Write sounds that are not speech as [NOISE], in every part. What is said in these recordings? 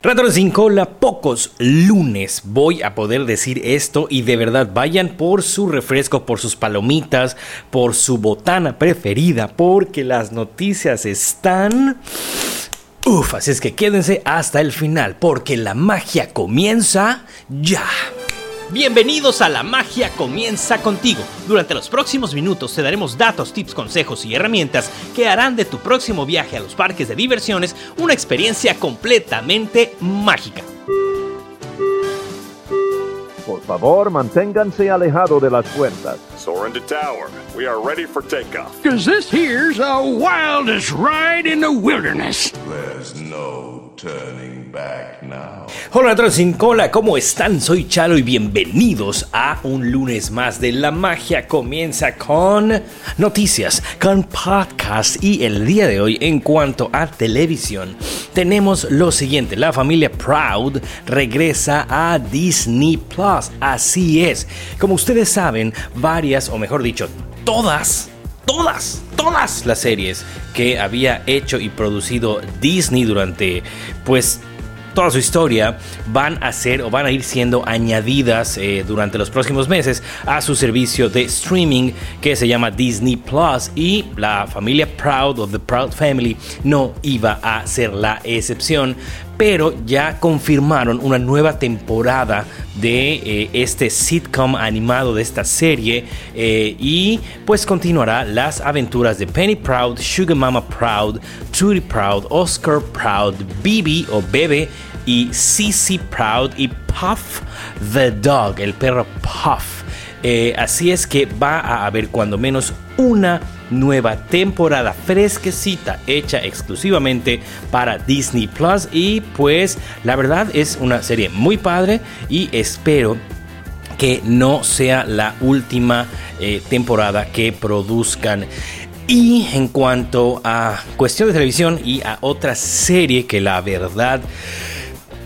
Retro sin cola, pocos lunes voy a poder decir esto y de verdad vayan por su refresco, por sus palomitas, por su botana preferida, porque las noticias están... Uf, así es que quédense hasta el final, porque la magia comienza ya. Bienvenidos a La Magia Comienza contigo. Durante los próximos minutos te daremos datos, tips, consejos y herramientas que harán de tu próximo viaje a los parques de diversiones una experiencia completamente mágica. Por favor, manténganse alejado de las puertas. Soar into tower. We are ready for takeoff. Cause this here's the wildest ride in the wilderness. There's no turning back now. Hola a sin cola, ¿cómo están? Soy Chalo y bienvenidos a un lunes más de La Magia Comienza con noticias, con podcast y el día de hoy en cuanto a televisión tenemos lo siguiente, la familia Proud regresa a Disney Plus, así es. Como ustedes saben, o mejor dicho, todas todas, todas las series que había hecho y producido Disney durante, pues, toda su historia van a ser o van a ir siendo añadidas eh, durante los próximos meses a su servicio de streaming que se llama Disney Plus y la familia Proud of the Proud Family no iba a ser la excepción pero ya confirmaron una nueva temporada de eh, este sitcom animado de esta serie eh, y pues continuará las aventuras de Penny Proud, Sugar Mama Proud, Trudy Proud, Oscar Proud, Bibi o Bebe y Cici Proud y Puff the Dog, el perro Puff. Eh, así es que va a haber cuando menos una nueva temporada fresquecita hecha exclusivamente para Disney Plus y pues la verdad es una serie muy padre y espero que no sea la última eh, temporada que produzcan. Y en cuanto a cuestión de televisión y a otra serie que la verdad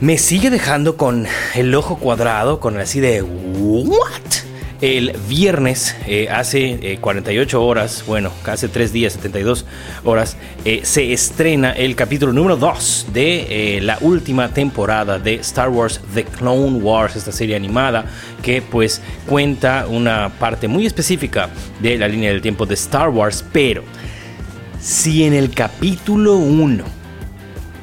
me sigue dejando con el ojo cuadrado, con así de ¿what? El viernes, eh, hace 48 eh, horas, bueno, hace 3 días, 72 horas, eh, se estrena el capítulo número 2 de la última temporada de Star Wars The Clone Wars, esta serie animada que pues cuenta una parte muy específica de la línea del tiempo de Star Wars, pero si en el capítulo 1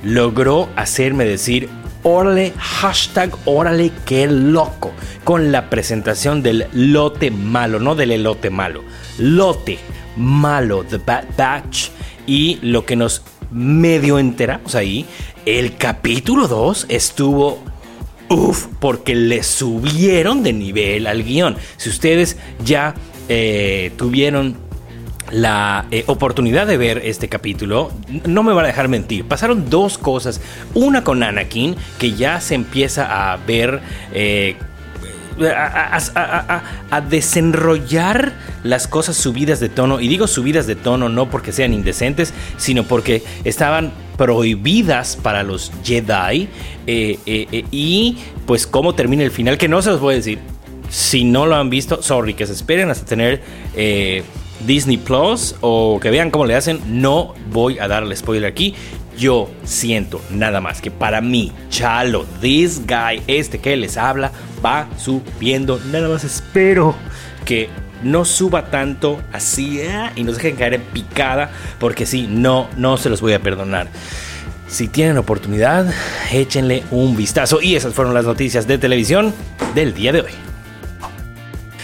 logró hacerme decir órale, hashtag órale, qué loco, con la presentación del lote malo, no del elote malo, lote malo, The Bad Batch, y lo que nos medio enteramos ahí, el capítulo 2 estuvo Uf, porque le subieron de nivel al guion. Si ustedes ya eh, tuvieron la eh, oportunidad de ver este capítulo, no me van a dejar mentir. Pasaron dos cosas. Una con Anakin, que ya se empieza a ver... Eh, a, desenrollar las cosas subidas de tono. Y digo subidas de tono no porque sean indecentes, sino porque estaban prohibidas para los Jedi. Eh, y pues cómo termina el final, que no se los voy a decir. Si no lo han visto, sorry, que se esperen hasta tener Disney Plus o que vean cómo le hacen, no voy a darle spoiler aquí. Yo siento nada más que para mí, Chalo, this guy, este que les habla, va subiendo. Nada más espero que no suba tanto así eh, y nos dejen caer en picada, porque si no, no se los voy a perdonar. Si tienen oportunidad, échenle un vistazo. Y esas fueron las noticias de televisión del día de hoy.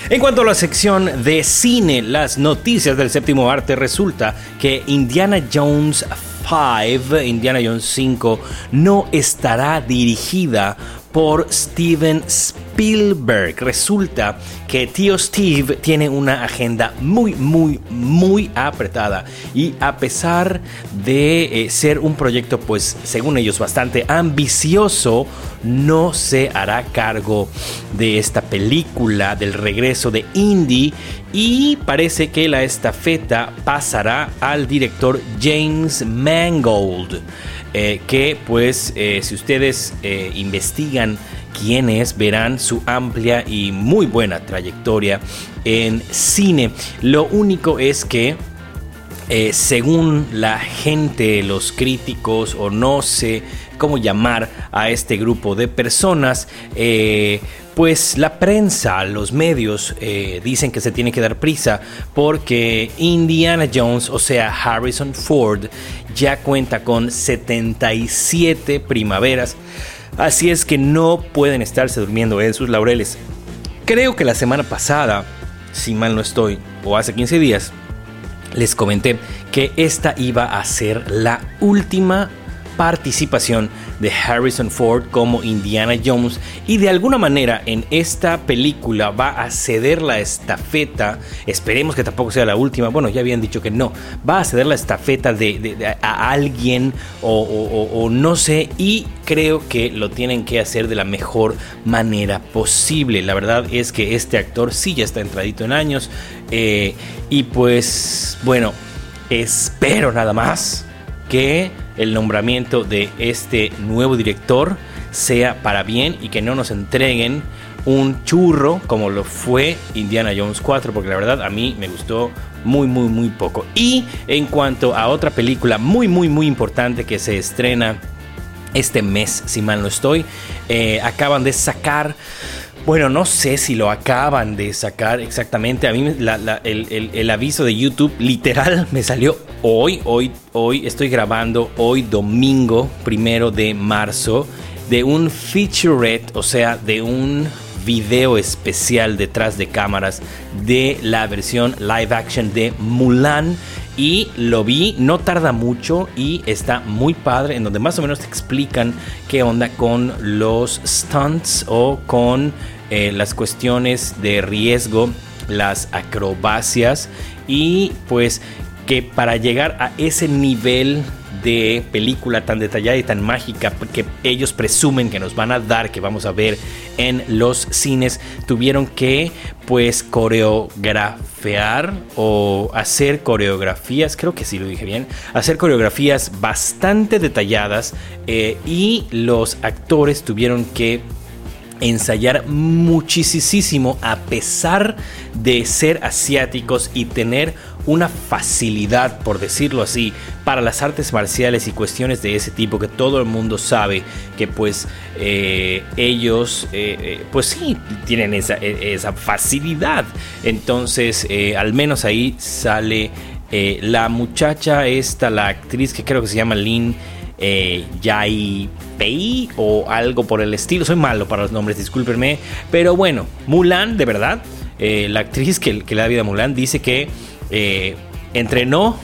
En cuanto a la sección de cine, las noticias del séptimo arte, resulta que Indiana Jones 5, Indiana Jones 5, no estará dirigida por Steven Spielberg. Resulta que tío Steve tiene una agenda muy, muy, muy apretada y a pesar de eh, ser un proyecto, pues según ellos, bastante ambicioso, no se hará cargo de esta película, del regreso de Indy y parece que la estafeta pasará al director James Mangold. Eh, que pues eh, si ustedes investigan quién es, verán su amplia y muy buena trayectoria en cine. Lo único es que según la gente, los críticos o no sé cómo llamar a este grupo de personas. Eh, pues la prensa, los medios eh, dicen que se tiene que dar prisa porque Indiana Jones, o sea Harrison Ford, ya cuenta con 77 primaveras. Así es que no pueden estarse durmiendo en sus laureles. Creo que la semana pasada, si mal no estoy, o hace 15 días, les comenté que esta iba a ser la última participación de Harrison Ford como Indiana Jones y de alguna manera en esta película va a ceder la estafeta, esperemos que tampoco sea la última, bueno ya habían dicho que no, va a ceder la estafeta de, a alguien o, no sé y creo que lo tienen que hacer de la mejor manera posible, la verdad es que este actor sí ya está entradito en años eh, y pues bueno, espero nada más que el nombramiento de este nuevo director sea para bien y que no nos entreguen un churro como lo fue Indiana Jones 4, porque la verdad a mí me gustó muy, muy, muy poco. Y en cuanto a otra película muy, muy, muy importante que se estrena este mes, si mal no estoy, eh, acaban de sacar bueno, no sé si lo acaban de sacar exactamente. A mí el, aviso de YouTube literal me salió hoy, hoy, hoy. Estoy grabando hoy domingo, primero de marzo, de un featurette, o sea, de un video especial detrás de cámaras de la versión live action de Mulan y lo vi, no tarda mucho y está muy padre, en donde más o menos te explican qué onda con los stunts o con eh, las cuestiones de riesgo, las acrobacias y pues que para llegar a ese nivel de película tan detallada y tan mágica que ellos presumen que nos van a dar, que vamos a ver en los cines, tuvieron que pues coreografiar o hacer coreografías, creo que sí lo dije bien, hacer coreografías bastante detalladas eh, y los actores tuvieron que ensayar muchísimo a pesar de ser asiáticos y tener una facilidad, por decirlo así, para las artes marciales y cuestiones de ese tipo que todo el mundo sabe que pues eh, ellos eh, eh, pues sí tienen esa, esa facilidad. Entonces al menos ahí sale la muchacha esta, la actriz que creo que se llama Lin Yai O algo por el estilo. Soy malo para los nombres, discúlpenme. Pero bueno, Mulan, de verdad, la actriz que, que le da vida a Mulan dice que eh, entrenó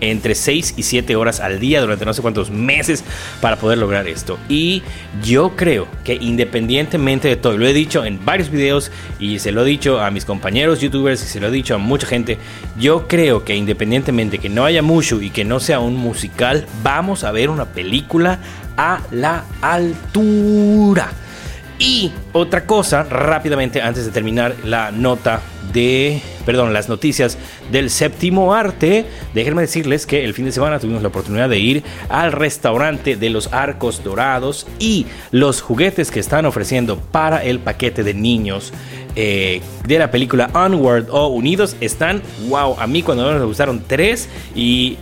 entre 6 y 7 horas al día durante no sé cuántos meses para poder lograr esto. Y yo creo que independientemente de todo, lo he dicho en varios videos y se lo he dicho a mis compañeros youtubers y se lo he dicho a mucha gente, yo creo que independientemente que no haya mucho y que no sea un musical, vamos a ver una película a la altura. Y otra cosa, rápidamente antes de terminar la nota de, perdón, las noticias del séptimo arte, déjenme decirles que el fin de semana tuvimos la oportunidad de ir al restaurante de los arcos dorados y los juguetes que están ofreciendo para el paquete de niños eh, de la película Onward o Unidos están, wow, a mí cuando me gustaron tres y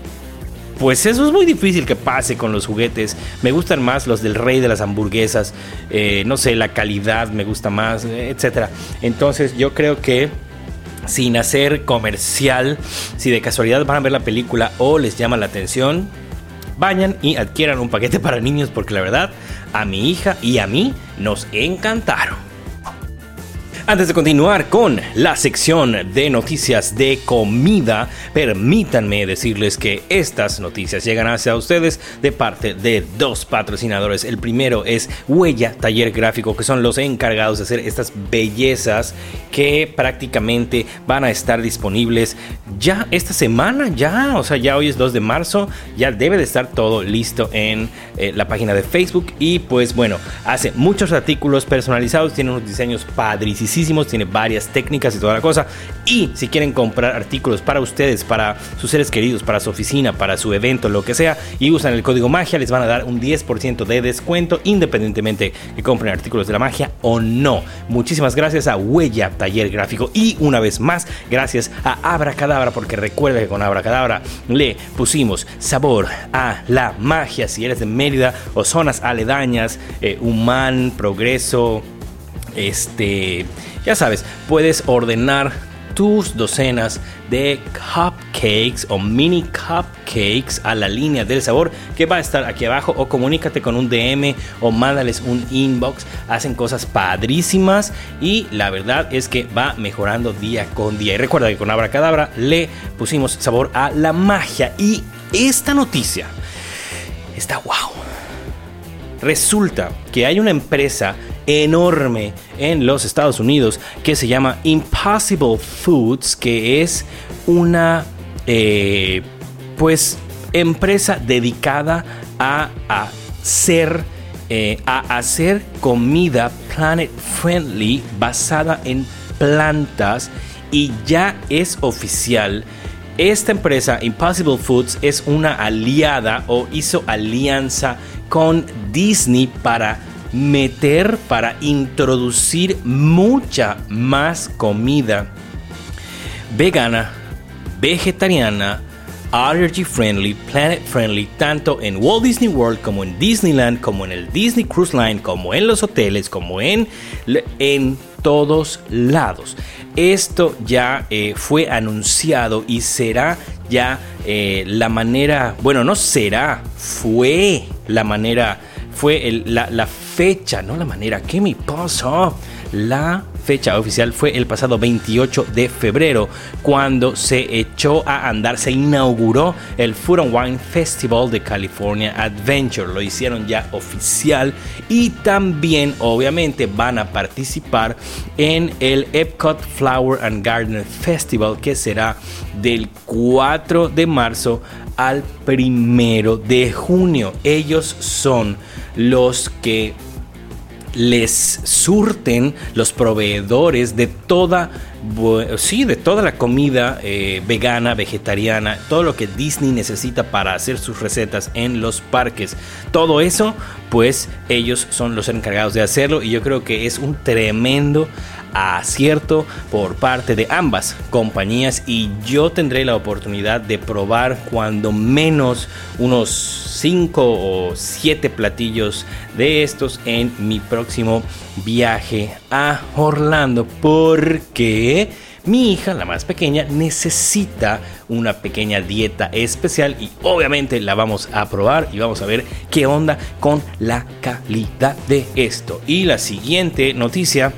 pues eso es muy difícil que pase con los juguetes. Me gustan más los del rey de las hamburguesas. Eh, no sé, la calidad me gusta más, etc. Entonces yo creo que sin hacer comercial, si de casualidad van a ver la película o les llama la atención, vayan y adquieran un paquete para niños porque la verdad a mi hija y a mí nos encantaron. Antes de continuar con la sección de noticias de comida, permítanme decirles que estas noticias llegan hacia ustedes de parte de dos patrocinadores. El primero es Huella Taller Gráfico, que son los encargados de hacer estas bellezas que prácticamente van a estar disponibles ya esta semana, ya, o sea, ya hoy es 2 de marzo, ya debe de estar todo listo en eh, la página de Facebook y pues bueno, hace muchos artículos personalizados, tiene unos diseños padrísimos tiene varias técnicas y toda la cosa. Y si quieren comprar artículos para ustedes, para sus seres queridos, para su oficina, para su evento, lo que sea, y usan el código magia, les van a dar un 10% de descuento independientemente que compren artículos de la magia o no. Muchísimas gracias a Huella Taller Gráfico y una vez más, gracias a Abracadabra, porque recuerda que con Abracadabra le pusimos sabor a la magia. Si eres de Mérida o zonas aledañas, eh, Humán, Progreso, este, ya sabes, puedes ordenar tus docenas de cupcakes o mini cupcakes a la línea del sabor que va a estar aquí abajo o comunícate con un DM o mándales un inbox. Hacen cosas padrísimas y la verdad es que va mejorando día con día. Y recuerda que con Abracadabra le pusimos sabor a la magia y esta noticia está wow. Resulta que hay una empresa enorme en los Estados Unidos que se llama Impossible Foods, que es una eh, pues empresa dedicada a hacer eh, a hacer comida planet friendly basada en plantas y ya es oficial. Esta empresa, Impossible Foods, es una aliada o hizo alianza con Disney para meter, para introducir mucha más comida vegana, vegetariana, allergy friendly, planet friendly, tanto en Walt Disney World como en Disneyland, como en el Disney Cruise Line, como en los hoteles, como en, en todos lados. Esto ya eh, fue anunciado y será ya eh, la manera, bueno, no será, fue la manera, fue la, fecha, no la manera, ¿qué me pasó? La fecha oficial fue el pasado 28 de febrero, cuando se echó a andar, se inauguró el Food and Wine Festival de California Adventure. Lo hicieron ya oficial y también, obviamente, van a participar en el Epcot Flower and Garden Festival, que será del 4 de marzo al 1 de junio. Ellos son los que les surten los proveedores de toda sí, de toda la comida eh, vegana, vegetariana, todo lo que Disney necesita para hacer sus recetas en los parques. Todo eso, pues ellos son los encargados de hacerlo y yo creo que es un tremendo acierto por parte de ambas compañías y yo tendré la oportunidad de probar cuando menos unos 5 o 7 platillos de estos en mi próximo viaje a Orlando porque mi hija, la más pequeña, necesita una pequeña dieta especial y obviamente la vamos a probar y vamos a ver qué onda con la calidad de esto. Y la siguiente noticia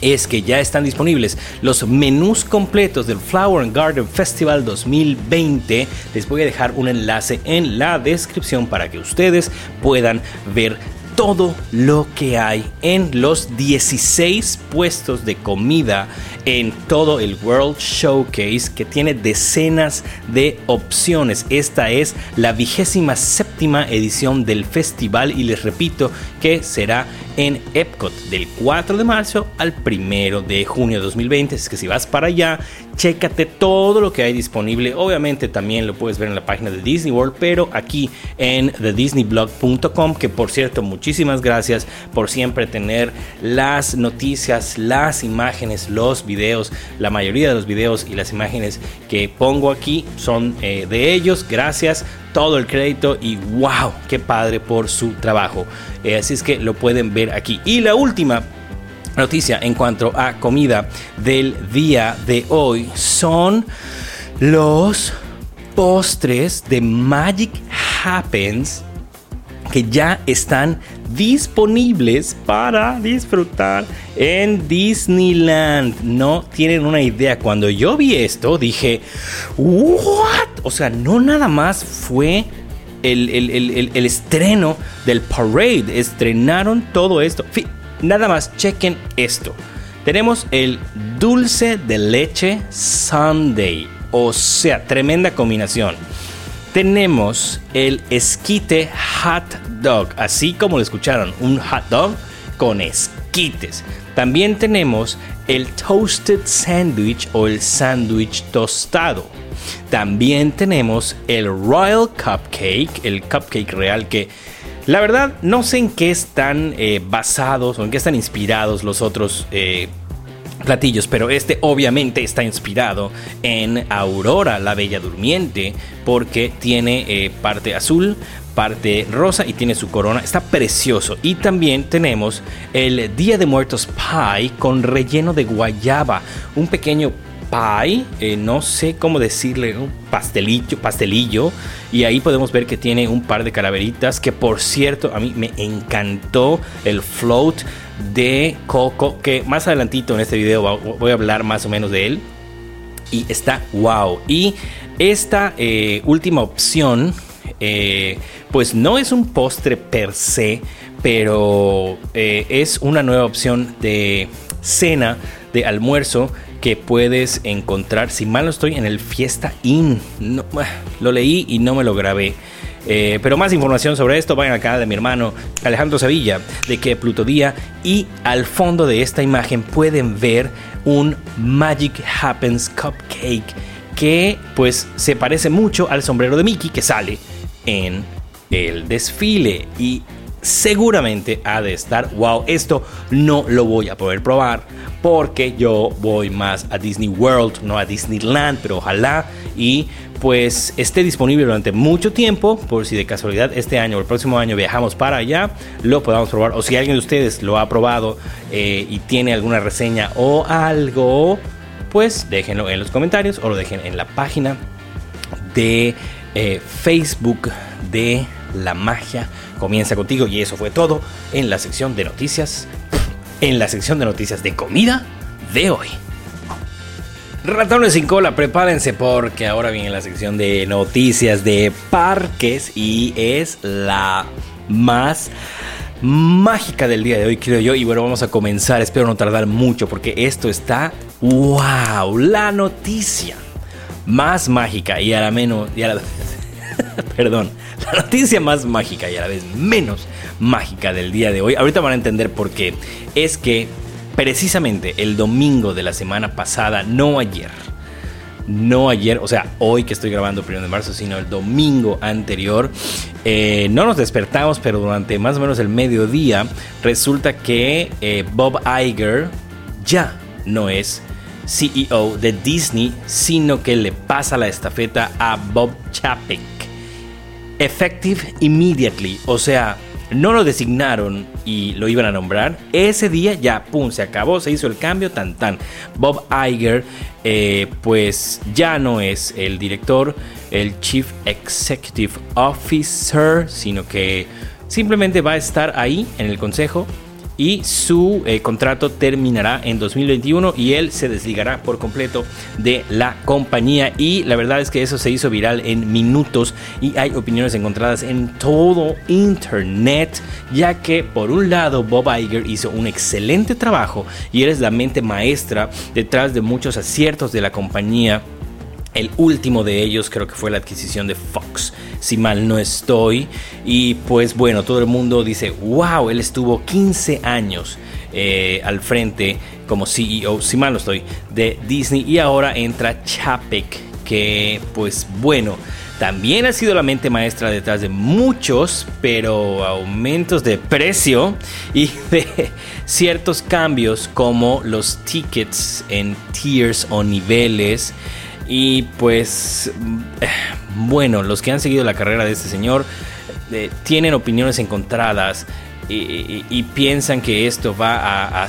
es que ya están disponibles los menús completos del Flower and Garden Festival 2020. Les voy a dejar un enlace en la descripción para que ustedes puedan ver todo lo que hay en los 16 puestos de comida en todo el World Showcase que tiene decenas de opciones. Esta es la vigésima séptima edición del festival y les repito que será en Epcot del 4 de marzo al 1 de junio de 2020. Es que si vas para allá, chécate todo lo que hay disponible. Obviamente también lo puedes ver en la página de Disney World, pero aquí en thedisneyblog.com, que por cierto, muchísimas gracias por siempre tener las noticias, las imágenes, los videos. La mayoría de los videos y las imágenes que pongo aquí son eh, de ellos. Gracias todo el crédito y wow, qué padre por su trabajo. Eh, así es que lo pueden ver aquí. Y la última noticia en cuanto a comida del día de hoy son los postres de Magic Happens que ya están disponibles para disfrutar en Disneyland. No tienen una idea. Cuando yo vi esto, dije, ¿what? O sea, no nada más fue el, el estreno del parade. Estrenaron todo esto. Nada más, chequen esto. Tenemos el dulce de leche Sunday. O sea, tremenda combinación tenemos el esquite hot dog, así como lo escucharon, un hot dog con esquites. También tenemos el toasted sandwich o el sándwich tostado. También tenemos el Royal Cupcake, el cupcake real que la verdad no sé en qué están eh, basados o en qué están inspirados los otros eh, platillos, pero este obviamente está inspirado en Aurora, la Bella Durmiente, porque tiene eh, parte azul, parte rosa y tiene su corona. Está precioso. Y también tenemos el Día de Muertos Pie con relleno de guayaba, un pequeño pie, eh, no sé cómo decirle, un pastelillo, pastelillo. Y ahí podemos ver que tiene un par de calaveritas que por cierto a mí me encantó el float de Coco, que más adelantito en este video voy a hablar más o menos de él. Y está wow. Y esta eh, última opción, eh, pues no es un postre per se, pero es una nueva opción de cena, de almuerzo que puedes encontrar, si mal no estoy, en el Fiesta Inn. No, lo leí y no me lo grabé. Eh, pero más información sobre esto, vayan canal de mi hermano Alejandro Sevilla, de que Pluto Día. Y al fondo de esta imagen pueden ver un Magic Happens Cupcake que pues se parece mucho al sombrero de Mickey que sale en el desfile. Y seguramente ha de estar, wow, esto no lo voy a poder probar porque yo voy más a Disney World, no a Disneyland, pero ojalá y pues esté disponible durante mucho tiempo, por si de casualidad este año o el próximo año viajamos para allá, lo podamos probar, o si alguien de ustedes lo ha probado eh, y tiene alguna reseña o algo, pues déjenlo en los comentarios o lo dejen en la página de eh, Facebook de La Magia Comienza contigo y eso fue todo en la sección de noticias, en la sección de noticias de comida de hoy. Ratones sin cola, prepárense porque ahora viene la sección de noticias de parques y es la más mágica del día de hoy, creo yo. Y bueno, vamos a comenzar. Espero no tardar mucho porque esto está wow, la noticia más mágica y a la menos y a la, [LAUGHS] perdón, la noticia más mágica y a la vez menos mágica del día de hoy. Ahorita van a entender por qué. Es que precisamente el domingo de la semana pasada, no ayer, no ayer, o sea, hoy que estoy grabando el primero de marzo, sino el domingo anterior, eh, no nos despertamos, pero durante más o menos el mediodía, resulta que eh, Bob Iger ya no es CEO de Disney, sino que le pasa la estafeta a Bob Chapek effective immediately, o sea, no lo designaron y lo iban a nombrar. Ese día ya, pum, se acabó, se hizo el cambio, tan tan. Bob Iger, eh, pues ya no es el director, el Chief Executive Officer, sino que simplemente va a estar ahí en el consejo y su eh, contrato terminará en 2021 y él se desligará por completo de la compañía. Y la verdad es que eso se hizo viral en minutos y hay opiniones encontradas en todo internet ya que por un lado Bob Iger hizo un excelente trabajo y él es la mente maestra detrás de muchos aciertos de la compañía el último de ellos creo que fue la adquisición de Fox, si mal no estoy. Y pues bueno, todo el mundo dice, wow, él estuvo 15 años eh, al frente como CEO, si mal no estoy, de Disney. Y ahora entra Chapek, que pues bueno, también ha sido la mente maestra detrás de muchos, pero aumentos de precio y [LAUGHS] de ciertos cambios como los tickets en tiers o niveles. Y pues, bueno, los que han seguido la carrera de este señor eh, tienen opiniones encontradas y, piensan que esto va a,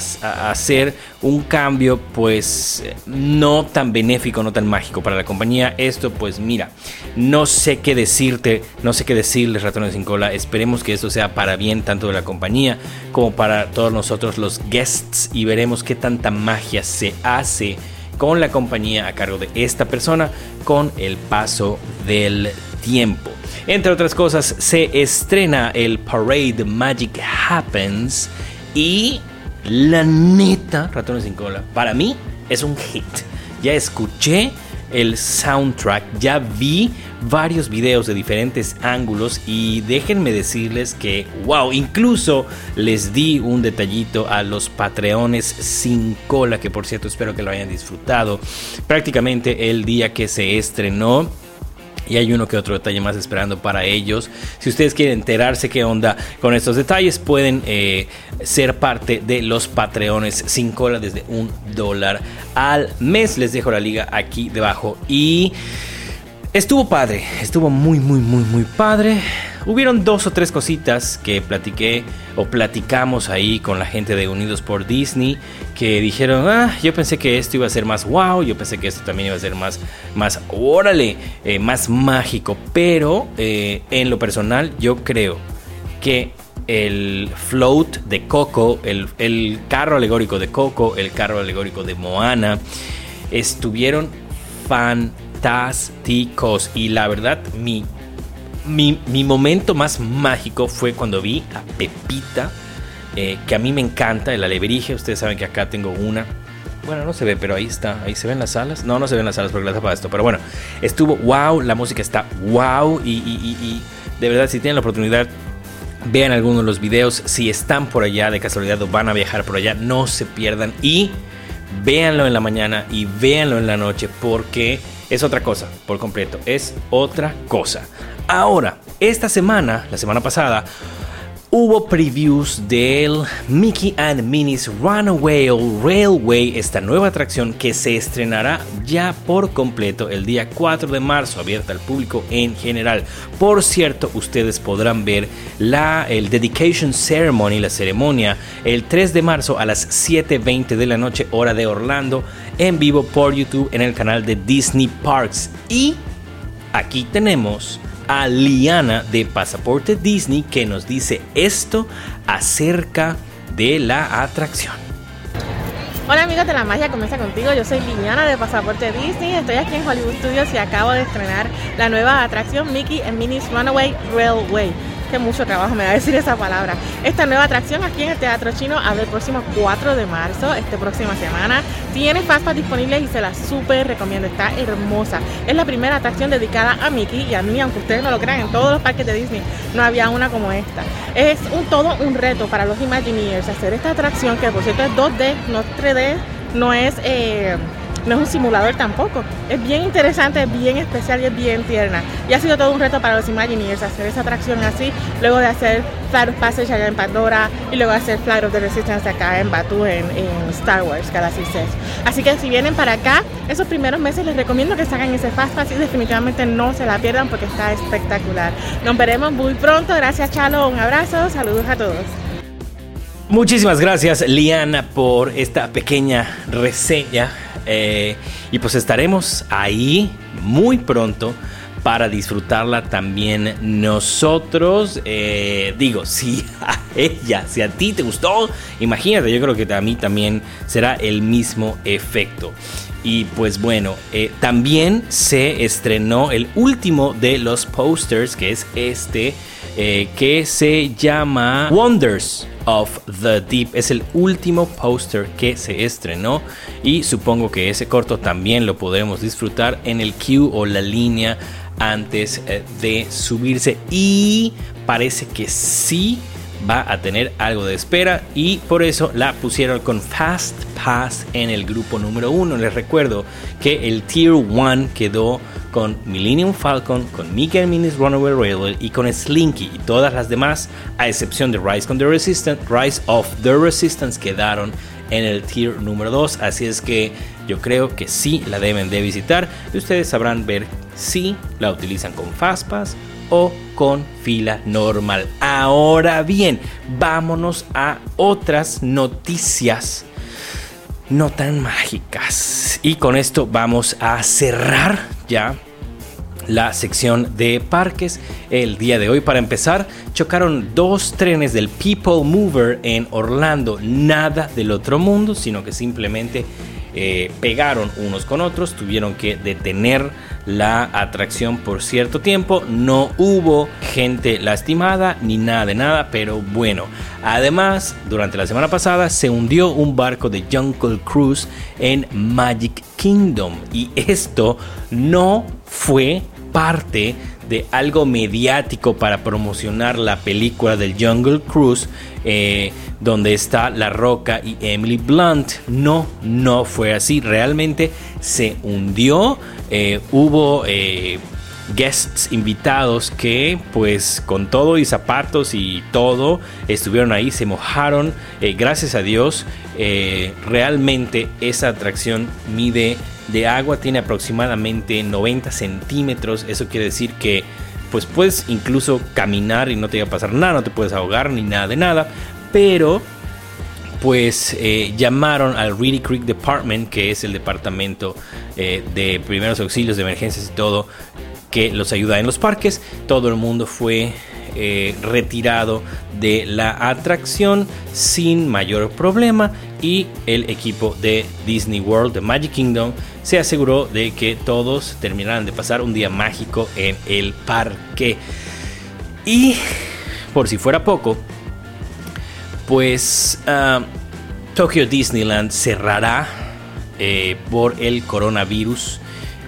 hacer un cambio pues no tan benéfico, no tan mágico para la compañía. Esto pues mira, no sé qué decirte, no sé qué decirles ratones sin cola. Esperemos que esto sea para bien tanto de la compañía como para todos nosotros los guests y veremos qué tanta magia se hace con la compañía a cargo de esta persona con el paso del tiempo. Entre otras cosas, se estrena el Parade Magic Happens y la neta, ratones sin cola, para mí es un hit. Ya escuché el soundtrack. Ya vi varios videos de diferentes ángulos y déjenme decirles que, wow, incluso les di un detallito a los patreones sin cola, que por cierto espero que lo hayan disfrutado. Prácticamente el día que se estrenó y hay uno que otro detalle más esperando para ellos. Si ustedes quieren enterarse qué onda con estos detalles, pueden eh, ser parte de los Patreones sin cola desde un dólar al mes. Les dejo la liga aquí debajo y estuvo padre, estuvo muy, muy, muy, muy padre. Hubieron dos o tres cositas que platiqué o platicamos ahí con la gente de Unidos por Disney que dijeron, ah, yo pensé que esto iba a ser más wow, yo pensé que esto también iba a ser más, más, órale, eh, más mágico, pero eh, en lo personal yo creo que el float de Coco, el, el carro alegórico de Coco, el carro alegórico de Moana, estuvieron fantásticos y la verdad mi mi, momento más mágico fue cuando vi a Pepita, eh, que a mí me encanta, el alebrije. Ustedes saben que acá tengo una. Bueno, no se ve, pero ahí está. Ahí se ven las alas. No, no se ven las alas porque las para esto. Pero bueno, estuvo wow. La música está wow. Y, y, de verdad, si tienen la oportunidad, vean algunos de los videos. Si están por allá de casualidad o van a viajar por allá, no se pierdan. Y véanlo en la mañana y véanlo en la noche porque es otra cosa por completo. Es otra cosa. Ahora, esta semana, la semana pasada, hubo previews del Mickey and Minnie's Runaway Railway, esta nueva atracción que se estrenará ya por completo el día 4 de marzo, abierta al público en general. Por cierto, ustedes podrán ver la el dedication ceremony, la ceremonia, el 3 de marzo a las 7:20 de la noche hora de Orlando en vivo por YouTube en el canal de Disney Parks y aquí tenemos a Liana de Pasaporte Disney que nos dice esto acerca de la atracción. Hola amigos de la magia, comienza contigo. Yo soy Liana de Pasaporte Disney. Estoy aquí en Hollywood Studios y acabo de estrenar la nueva atracción Mickey and Minnie's Runaway Railway que mucho trabajo me va a [LAUGHS] decir esa palabra. Esta nueva atracción aquí en el Teatro Chino abre el próximo 4 de marzo, esta próxima semana. Tiene Fastpass disponibles y se la súper recomiendo, está hermosa. Es la primera atracción dedicada a Mickey y a mí, aunque ustedes no lo crean, en todos los parques de Disney no había una como esta. Es un todo un reto para los Imagineers hacer esta atracción que por cierto es 2D, no 3D, no es... Eh, no es un simulador tampoco. Es bien interesante, es bien especial y es bien tierna. Y ha sido todo un reto para los Imagineers hacer esa atracción así, luego de hacer Flight of Passage allá en Pandora y luego hacer Flight of the Resistance acá en Batu en, Star Wars Galaxy 6. Así que si vienen para acá, esos primeros meses les recomiendo que hagan ese Fast Pass y definitivamente no se la pierdan porque está espectacular. Nos veremos muy pronto. Gracias Chalo, un abrazo, saludos a todos. Muchísimas gracias Liana por esta pequeña reseña eh, y pues estaremos ahí muy pronto para disfrutarla también nosotros. Eh, digo, [LAUGHS] si a ella, si a ti te gustó, imagínate, yo creo que a mí también será el mismo efecto. Y pues bueno, eh, también se estrenó el último de los posters, que es este, que se llama Wonders of the Deep. Es el último póster que se estrenó y supongo que ese corto también lo podremos disfrutar en el queue o la línea antes eh, de subirse y parece que sí va a tener algo de espera y por eso la pusieron con Fast Pass en el grupo número uno. Les recuerdo que el Tier 1 quedó con Millennium Falcon, con Mickey Minnie's Runaway Railway y con Slinky y todas las demás, a excepción de Rise, con the Resistance, Rise of the Resistance quedaron en el tier número 2. Así es que yo creo que sí la deben de visitar y ustedes sabrán ver si la utilizan con Fastpass o con fila normal. Ahora bien, vámonos a otras noticias no tan mágicas. Y con esto vamos a cerrar ya la sección de parques el día de hoy. Para empezar, chocaron dos trenes del People Mover en Orlando. Nada del otro mundo, sino que simplemente eh, pegaron unos con otros, tuvieron que detener la atracción por cierto tiempo. No hubo gente lastimada ni nada de nada, pero bueno. Además, durante la semana pasada se hundió un barco de Jungle Cruise en Magic Kingdom y esto no fue parte de algo mediático para promocionar la película del Jungle Cruise, eh, donde está La Roca y Emily Blunt. No, no fue así. Realmente se hundió. Eh, hubo eh, guests invitados que, pues, con todo y zapatos y todo, estuvieron ahí, se mojaron. gracias a Dios, realmente esa atracción mide de agua tiene aproximadamente 90 centímetros. Eso quiere decir que pues puedes incluso caminar y no te va a pasar nada, no te puedes ahogar ni nada de nada. Pero pues eh, llamaron al Reedy Creek Department, que es el departamento eh, de primeros auxilios de emergencias y todo, que los ayuda en los parques. Todo el mundo fue eh, retirado de la atracción sin mayor problema y el equipo de Disney World, de Magic Kingdom, se aseguró de que todos terminaran de pasar un día mágico en el parque. Y por si fuera poco, pues uh, Tokyo Disneyland cerrará eh, por el coronavirus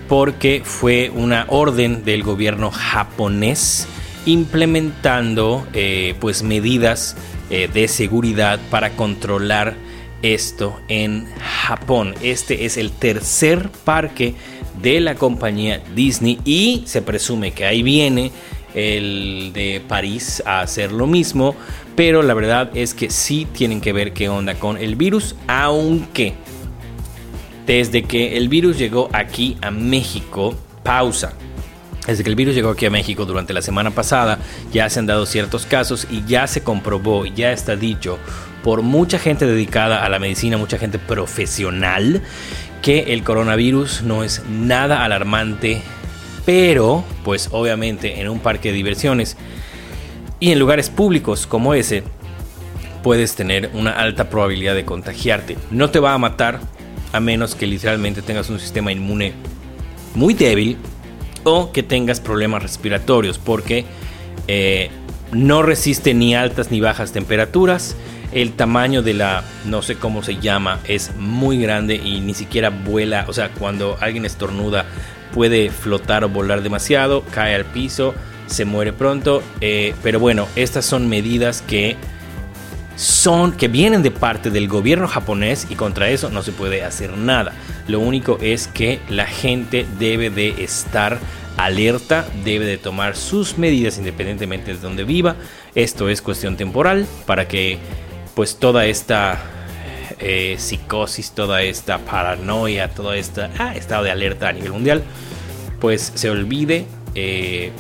porque fue una orden del gobierno japonés implementando eh, pues medidas eh, de seguridad para controlar esto en Japón. Este es el tercer parque de la compañía Disney y se presume que ahí viene el de París a hacer lo mismo, pero la verdad es que sí tienen que ver qué onda con el virus, aunque desde que el virus llegó aquí a México, pausa. Desde que el virus llegó aquí a México durante la semana pasada, ya se han dado ciertos casos y ya se comprobó, ya está dicho por mucha gente dedicada a la medicina, mucha gente profesional, que el coronavirus no es nada alarmante, pero pues obviamente en un parque de diversiones y en lugares públicos como ese, puedes tener una alta probabilidad de contagiarte. No te va a matar a menos que literalmente tengas un sistema inmune muy débil o que tengas problemas respiratorios porque eh, no resiste ni altas ni bajas temperaturas el tamaño de la, no sé cómo se llama, es muy grande y ni siquiera vuela. O sea, cuando alguien estornuda puede flotar o volar demasiado, cae al piso, se muere pronto. Eh, pero bueno, estas son medidas que son que vienen de parte del gobierno japonés y contra eso no se puede hacer nada. Lo único es que la gente debe de estar alerta, debe de tomar sus medidas independientemente de donde viva. Esto es cuestión temporal para que pues toda esta eh, psicosis, toda esta paranoia, todo este estado de alerta a nivel mundial, pues se olvide eh,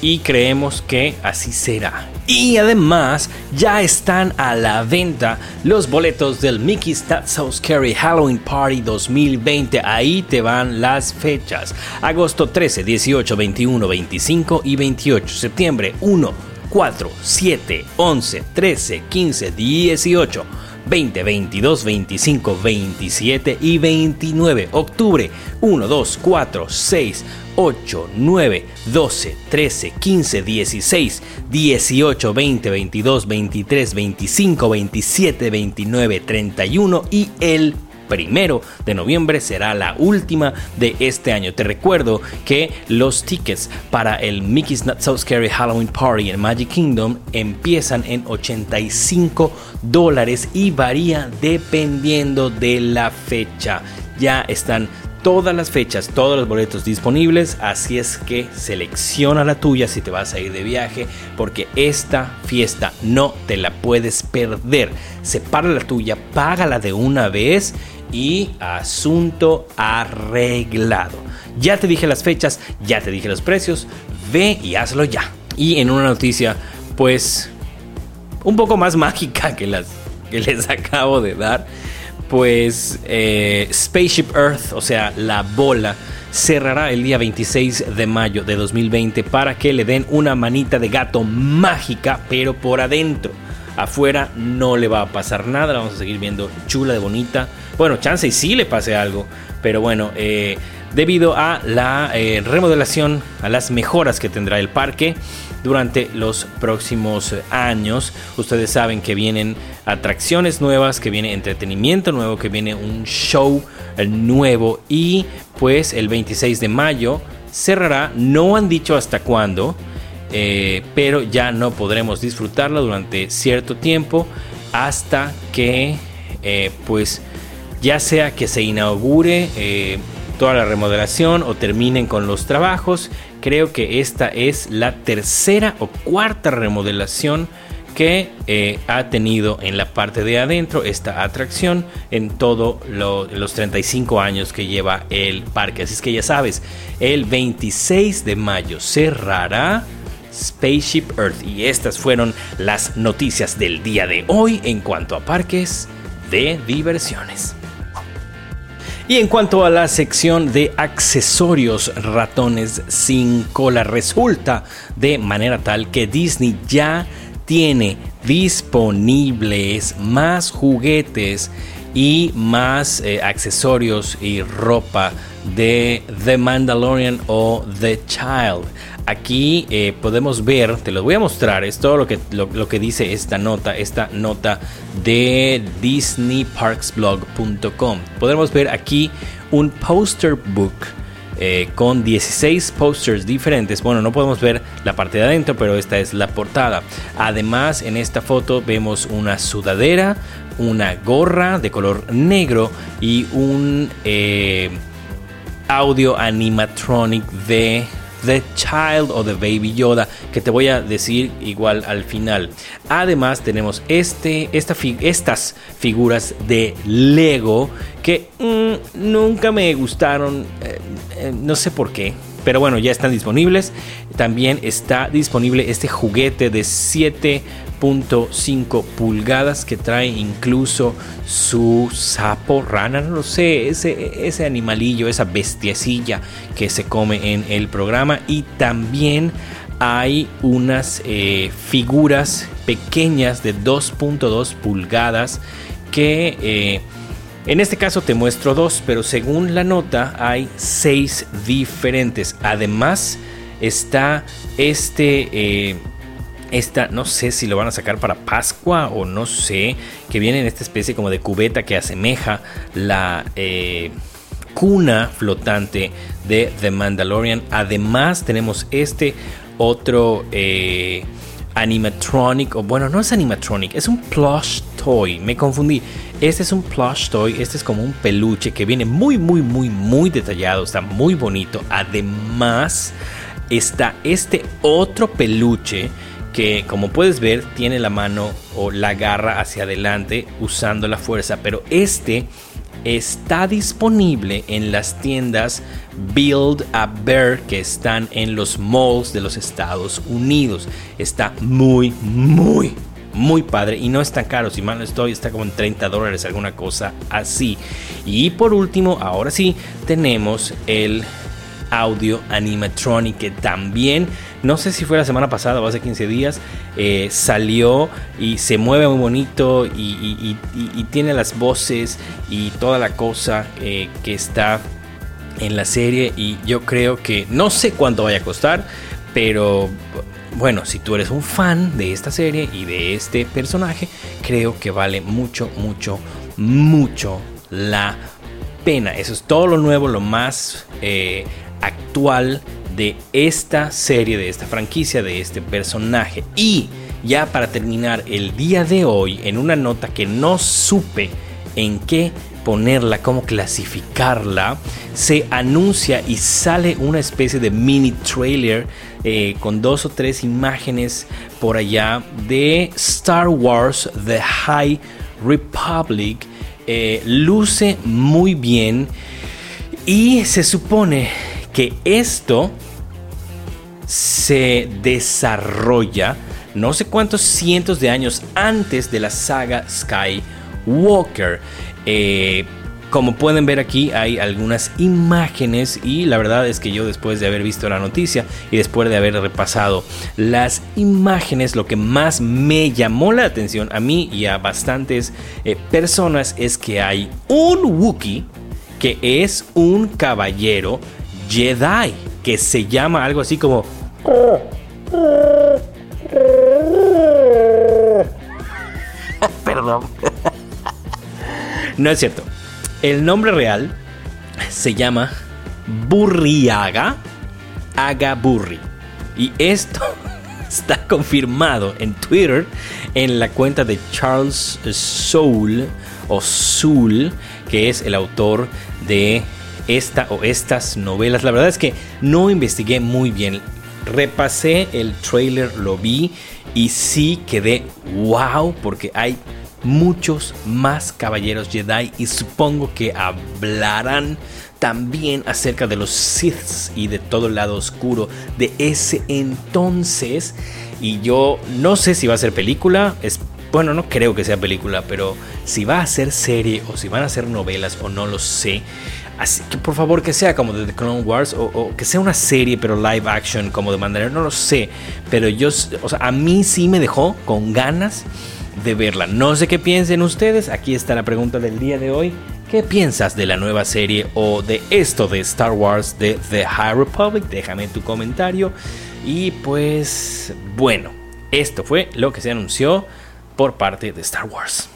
y creemos que así será. Y además ya están a la venta los boletos del Mickey's Not So Scary Halloween Party 2020. Ahí te van las fechas. Agosto 13, 18, 21, 25 y 28. Septiembre 1. 4, 7, 11, 13, 15, 18, 20, 22, 25, 27 y 29. Octubre 1, 2, 4, 6, 8, 9, 12, 13, 15, 16, 18, 20, 22, 23, 25, 27, 29, 31 y el primero de noviembre será la última de este año. Te recuerdo que los tickets para el Mickey's Not So Scary Halloween Party en Magic Kingdom empiezan en 85 dólares y varía dependiendo de la fecha. Ya están todas las fechas, todos los boletos disponibles, así es que selecciona la tuya si te vas a ir de viaje, porque esta fiesta no te la puedes perder. Separa la tuya, págala de una vez y asunto arreglado. Ya te dije las fechas, ya te dije los precios, ve y hazlo ya. Y en una noticia, pues, un poco más [LAUGHS] mágica que las que les acabo de dar, pues eh, Spaceship Earth, o sea, la bola, cerrará el día 26 de mayo de 2020 para que le den una manita de gato mágica, pero por adentro. Afuera no le va a pasar nada, la vamos a seguir viendo chula de bonita. Bueno, chance y sí le pase algo, pero bueno, eh, debido a la eh, remodelación, a las mejoras que tendrá el parque durante los próximos años. Ustedes saben que vienen atracciones nuevas, que viene entretenimiento nuevo, que viene un show nuevo y pues el 26 de mayo cerrará, no han dicho hasta cuándo, eh, pero ya no podremos disfrutarla durante cierto tiempo hasta que eh, pues ya sea que se inaugure eh, toda la remodelación o terminen con los trabajos. Creo que esta es la tercera o cuarta remodelación que ha tenido en la parte de adentro esta atracción en todos los 35 años que lleva el parque. Así es que ya sabes, el 26 de mayo cerrará Spaceship Earth y estas fueron las noticias del día de hoy en cuanto a parques de diversiones. Y en cuanto a la sección de accesorios ratones sin cola, resulta de manera tal que Disney ya tiene disponibles más juguetes y más eh, accesorios y ropa de The Mandalorian o The Child. Aquí eh, podemos ver, te lo voy a mostrar, es todo lo que, lo, que dice esta nota, esta nota de disneyparksblog.com. Podemos ver aquí un poster book eh, con 16 posters diferentes. Bueno, no podemos ver la parte de adentro, pero esta es la portada. Además, en esta foto vemos una sudadera, una gorra de color negro y un eh, audio animatronic de The Child o The Baby Yoda, que te voy a decir igual al final. Además tenemos este, esta, estas figuras de Lego que mm, nunca me gustaron, eh, eh, no sé por qué. Pero bueno, ya están disponibles. También está disponible este juguete de 7 .5 pulgadas que trae incluso su sapo, rana, no lo sé, ese, ese animalillo, esa bestiecilla que se come en el programa y también hay unas eh, figuras pequeñas de 2.2 pulgadas que eh, en este caso te muestro dos, pero según la nota hay seis diferentes. Además está este... Eh, esta, no sé si lo van a sacar para Pascua o no sé, que viene en esta especie como de cubeta que asemeja la eh, cuna flotante de The Mandalorian. Además tenemos este otro eh, animatronic, o bueno, no es animatronic, es un plush toy, me confundí. Este es un plush toy, este es como un peluche que viene muy, muy, muy, muy detallado, está muy bonito. Además está este otro peluche que como puedes ver tiene la mano o la garra hacia adelante usando la fuerza, pero este está disponible en las tiendas Build a Bear que están en los malls de los Estados Unidos. Está muy, muy, muy padre y no es tan caro. Si mal no estoy, está como en 30 dólares, alguna cosa así. Y por último, ahora sí, tenemos el audio animatronic que también, no sé si fue la semana pasada o hace 15 días, eh, salió y se mueve muy bonito y, tiene las voces y toda la cosa eh, que está en la serie y yo creo que no sé cuánto vaya a costar, pero bueno, si tú eres un fan de esta serie y de este personaje, creo que vale mucho, mucho, mucho la pena. Eso es todo lo nuevo, lo más eh, actual de esta serie, de esta franquicia, de este personaje. Y ya para terminar el día de hoy, en una nota que no supe en qué ponerla, cómo clasificarla, se anuncia y sale una especie de mini trailer eh, con dos o tres imágenes por allá de Star Wars The High Republic. Eh, luce muy bien y se supone que esto se desarrolla no sé cuántos cientos de años antes de la saga Skywalker. Eh, como pueden ver aquí hay algunas imágenes y la verdad es que yo después de haber visto la noticia y después de haber repasado las imágenes, lo que más me llamó la atención a mí y a bastantes eh, personas es que hay un Wookiee que es un caballero Jedi, que se llama algo así como... [LAUGHS] Perdón. no es cierto. El nombre real se llama Burriaga Agaburri. Y esto [LAUGHS] está confirmado en Twitter en la cuenta de Charles Soule o Soul, que es el autor de esta o estas novelas. La verdad es que no investigué muy bien. Repasé el trailer, lo vi y sí quedé wow porque hay muchos más caballeros Jedi y supongo que hablarán también acerca de los Siths y de todo el lado oscuro de ese entonces. Y yo no sé si va a ser película, es, bueno, no creo que sea película, pero si va a ser serie o si van a ser novelas o no lo sé. Así que por favor que sea como de The Clone Wars o, que sea una serie pero live action como de Mandalorian, no lo sé. Pero yo, o sea, a mí sí me dejó con ganas de verla. No sé qué piensen ustedes. Aquí está la pregunta del día de hoy. ¿Qué piensas de la nueva serie o de esto de Star Wars de The High Republic? Déjame tu comentario. Y pues bueno, esto fue lo que se anunció por parte de Star Wars.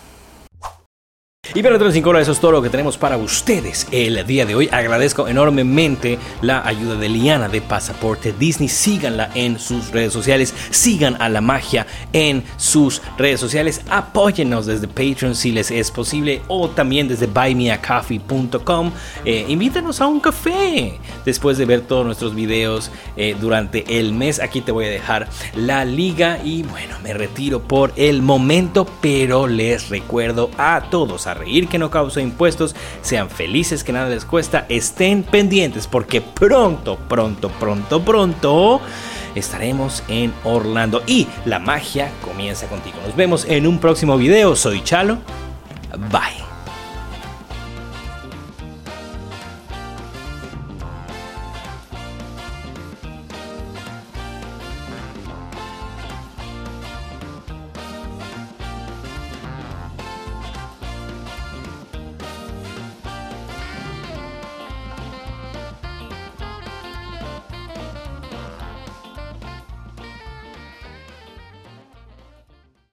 Y para otros 5 horas, eso es todo lo que tenemos para ustedes el día de hoy. Agradezco enormemente la ayuda de Liana de Pasaporte Disney. Síganla en sus redes sociales, sigan a la magia en sus redes sociales. Apóyennos desde Patreon si les es posible o también desde buymeacoffee.com. Eh, invítanos a un café después de ver todos nuestros videos eh, durante el mes. Aquí te voy a dejar la liga y bueno, me retiro por el momento, pero les recuerdo a todos a reír que no causa impuestos, sean felices que nada les cuesta, estén pendientes porque pronto, pronto, pronto, pronto estaremos en Orlando y la magia comienza contigo. Nos vemos en un próximo video, soy Chalo, bye.